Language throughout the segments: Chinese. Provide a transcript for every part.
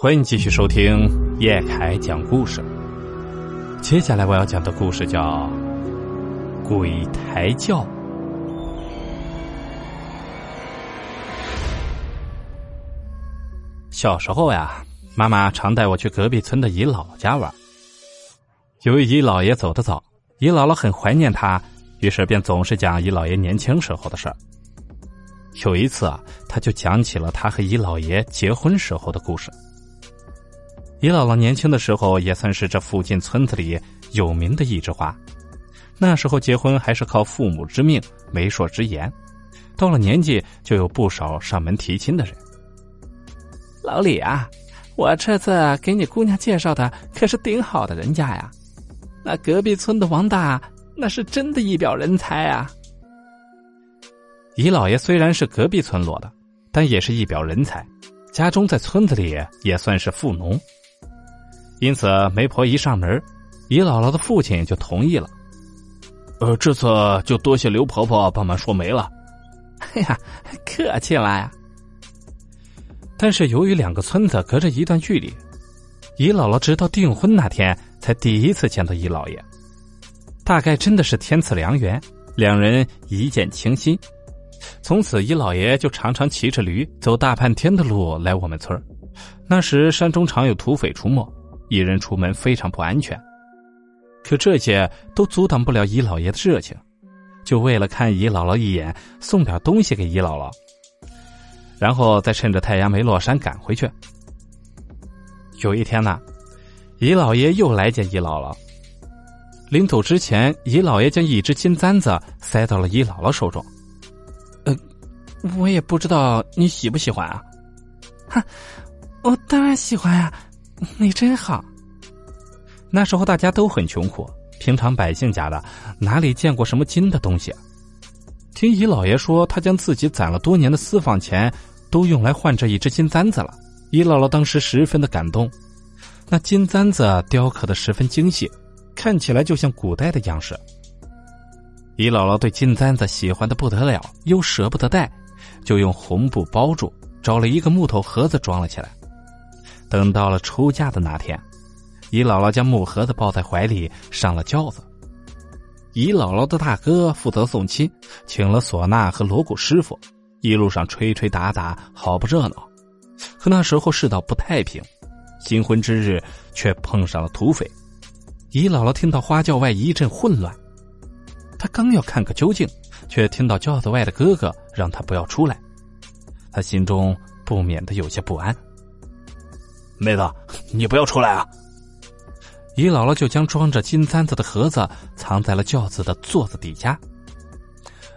欢迎继续收听叶凯讲故事。接下来我要讲的故事叫《鬼抬轿》。小时候呀，妈妈常带我去隔壁村的姨姥姥家玩。由于姨姥爷走得早，姨姥姥很怀念他，于是便总是讲姨姥爷年轻时候的事儿。有一次啊，他就讲起了他和姨姥爷结婚时候的故事。姨姥姥年轻的时候也算是这附近村子里有名的一枝花，那时候结婚还是靠父母之命、媒妁之言，到了年纪就有不少上门提亲的人。老李啊，我这次给你姑娘介绍的可是顶好的人家呀，那隔壁村的王大那是真的一表人才啊。姨老爷虽然是隔壁村落的，但也是一表人才，家中在村子里也算是富农。因此，媒婆一上门，姨姥姥的父亲就同意了。呃，这次就多谢刘婆婆帮忙说媒了。哎呀，客气了呀。但是由于两个村子隔着一段距离，姨姥姥直到订婚那天才第一次见到姨姥爷。大概真的是天赐良缘，两人一见倾心。从此，姨姥爷就常常骑着驴走大半天的路来我们村那时山中常有土匪出没。一人出门非常不安全，可这些都阻挡不了姨姥爷的热情。就为了看姨姥姥一眼，送点东西给姨姥姥，然后再趁着太阳没落山赶回去。有一天呢，姨姥爷又来见姨姥姥。临走之前，姨姥爷将一只金簪子塞到了姨姥姥手中。呃，我也不知道你喜不喜欢啊？哈，我当然喜欢呀。你真好。那时候大家都很穷苦，平常百姓家的哪里见过什么金的东西？听姨姥爷说，他将自己攒了多年的私房钱都用来换这一只金簪子了。姨姥姥当时十分的感动，那金簪子雕刻的十分精细，看起来就像古代的样式。姨姥姥对金簪子喜欢的不得了，又舍不得戴，就用红布包住，找了一个木头盒子装了起来。等到了出嫁的那天，姨姥姥将木盒子抱在怀里上了轿子。姨姥姥的大哥负责送亲，请了唢呐和锣鼓师傅，一路上吹吹打打，好不热闹。可那时候世道不太平，新婚之日却碰上了土匪。姨姥姥听到花轿外一阵混乱，她刚要看个究竟，却听到轿子外的哥哥让她不要出来，她心中不免的有些不安。妹子，你不要出来啊！姨姥姥就将装着金簪子的盒子藏在了轿子的座子底下。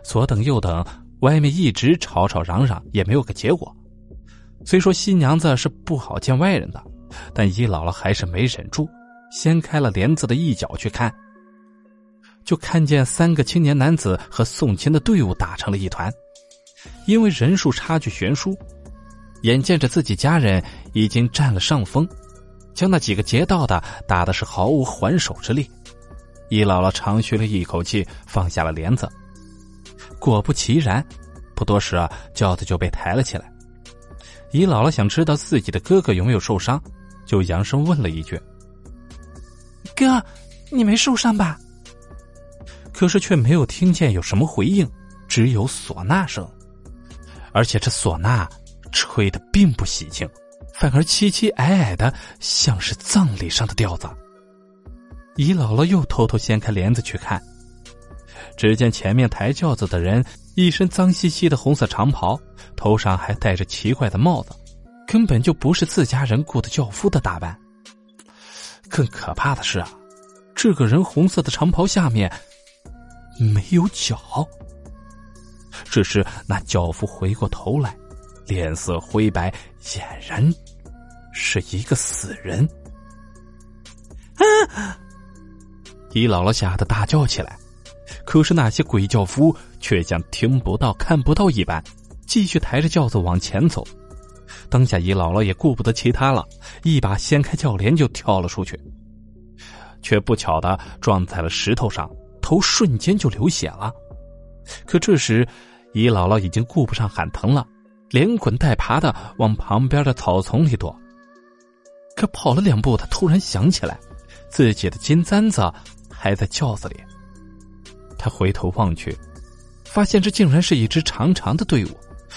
左等右等，外面一直吵吵嚷嚷，也没有个结果。虽说新娘子是不好见外人的，但姨姥姥还是没忍住，掀开了帘子的一角去看，就看见三个青年男子和送亲的队伍打成了一团，因为人数差距悬殊。眼见着自己家人已经占了上风，将那几个劫道的打的是毫无还手之力。姨姥姥长吁了一口气，放下了帘子。果不其然，不多时啊，轿子就被抬了起来。姨姥姥想知道自己的哥哥有没有受伤，就扬声问了一句：“哥，你没受伤吧？”可是却没有听见有什么回应，只有唢呐声，而且这唢呐。吹的并不喜庆，反而凄凄矮矮的，像是葬礼上的调子。姨姥姥又偷偷掀开帘子去看，只见前面抬轿子的人一身脏兮兮的红色长袍，头上还戴着奇怪的帽子，根本就不是自家人雇的轿夫的打扮。更可怕的是啊，这个人红色的长袍下面没有脚。这时，那轿夫回过头来。脸色灰白，俨然是一个死人。啊！姨姥姥吓得大叫起来，可是那些鬼轿夫却像听不到、看不到一般，继续抬着轿子往前走。当下姨姥姥也顾不得其他了，一把掀开轿帘就跳了出去，却不巧的撞在了石头上，头瞬间就流血了。可这时，姨姥姥已经顾不上喊疼了。连滚带爬的往旁边的草丛里躲，可跑了两步，他突然想起来，自己的金簪子还在轿子里。他回头望去，发现这竟然是一支长长的队伍，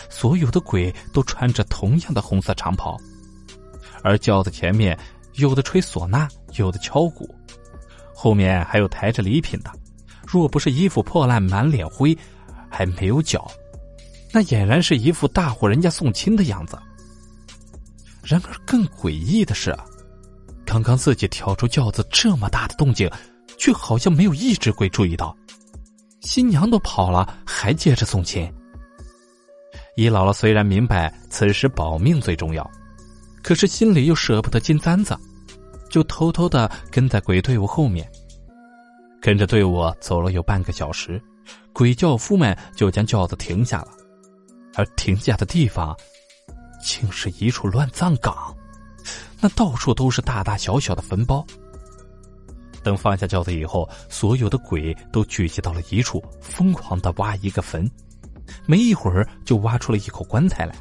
所有的鬼都穿着同样的红色长袍，而轿子前面有的吹唢呐，有的敲鼓，后面还有抬着礼品的。若不是衣服破烂、满脸灰，还没有脚，那俨然是一副大户人家送亲的样子。然而更诡异的是，刚刚自己跳出轿子这么大的动静，却好像没有一只鬼注意到。新娘都跑了，还接着送亲。姨姥姥虽然明白此时保命最重要，可是心里又舍不得金簪子，就偷偷的跟在鬼队伍后面。跟着队伍走了有半个小时，鬼轿夫们就将轿子停下了，而停下的地方。竟是一处乱葬岗，那到处都是大大小小的坟包。等放下轿子以后，所有的鬼都聚集到了一处，疯狂的挖一个坟。没一会儿，就挖出了一口棺材来。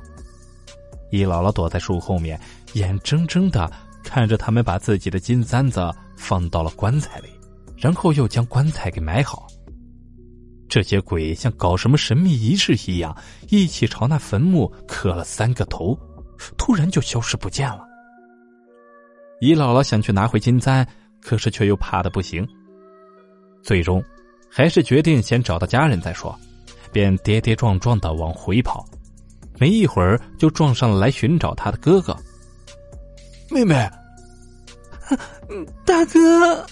易姥姥躲在树后面，眼睁睁的看着他们把自己的金簪子放到了棺材里，然后又将棺材给埋好。这些鬼像搞什么神秘仪式一样，一起朝那坟墓磕了三个头，突然就消失不见了。姨姥姥想去拿回金簪，可是却又怕的不行。最终，还是决定先找到家人再说，便跌跌撞撞的往回跑。没一会儿，就撞上了来寻找他的哥哥。妹妹，大哥。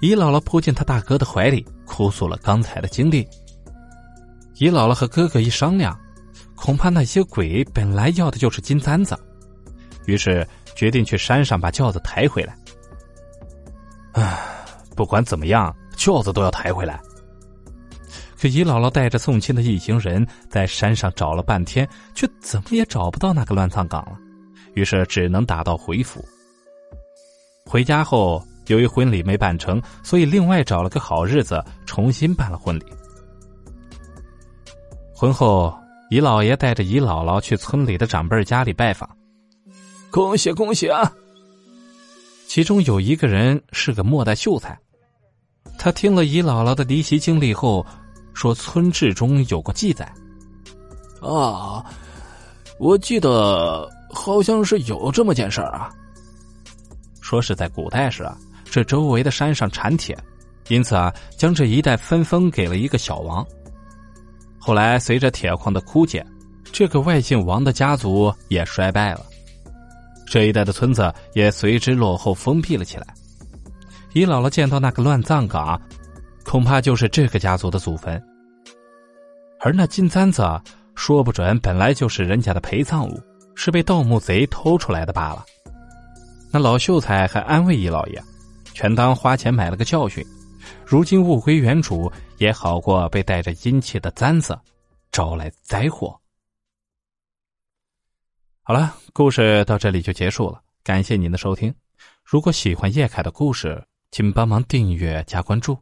姨姥姥扑进他大哥的怀里。哭诉了刚才的经历。姨姥姥和哥哥一商量，恐怕那些鬼本来要的就是金簪子，于是决定去山上把轿子抬回来。唉，不管怎么样，轿子都要抬回来。可姨姥姥带着送亲的一行人在山上找了半天，却怎么也找不到那个乱葬岗了，于是只能打道回府。回家后。由于婚礼没办成，所以另外找了个好日子重新办了婚礼。婚后，姨姥爷带着姨姥姥去村里的长辈家里拜访，恭喜恭喜啊！其中有一个人是个末代秀才，他听了姨姥姥的离奇经历后，说村志中有过记载。啊，我记得好像是有这么件事儿啊。说是在古代时啊。这周围的山上产铁，因此啊，将这一带分封给了一个小王。后来随着铁矿的枯竭，这个外姓王的家族也衰败了，这一带的村子也随之落后封闭了起来。姨姥姥见到那个乱葬岗，恐怕就是这个家族的祖坟。而那金簪子，说不准本来就是人家的陪葬物，是被盗墓贼偷出来的罢了。那老秀才还安慰姨老爷。全当花钱买了个教训，如今物归原主也好过被带着阴气的簪子招来灾祸。好了，故事到这里就结束了，感谢您的收听。如果喜欢叶凯的故事，请帮忙订阅加关注。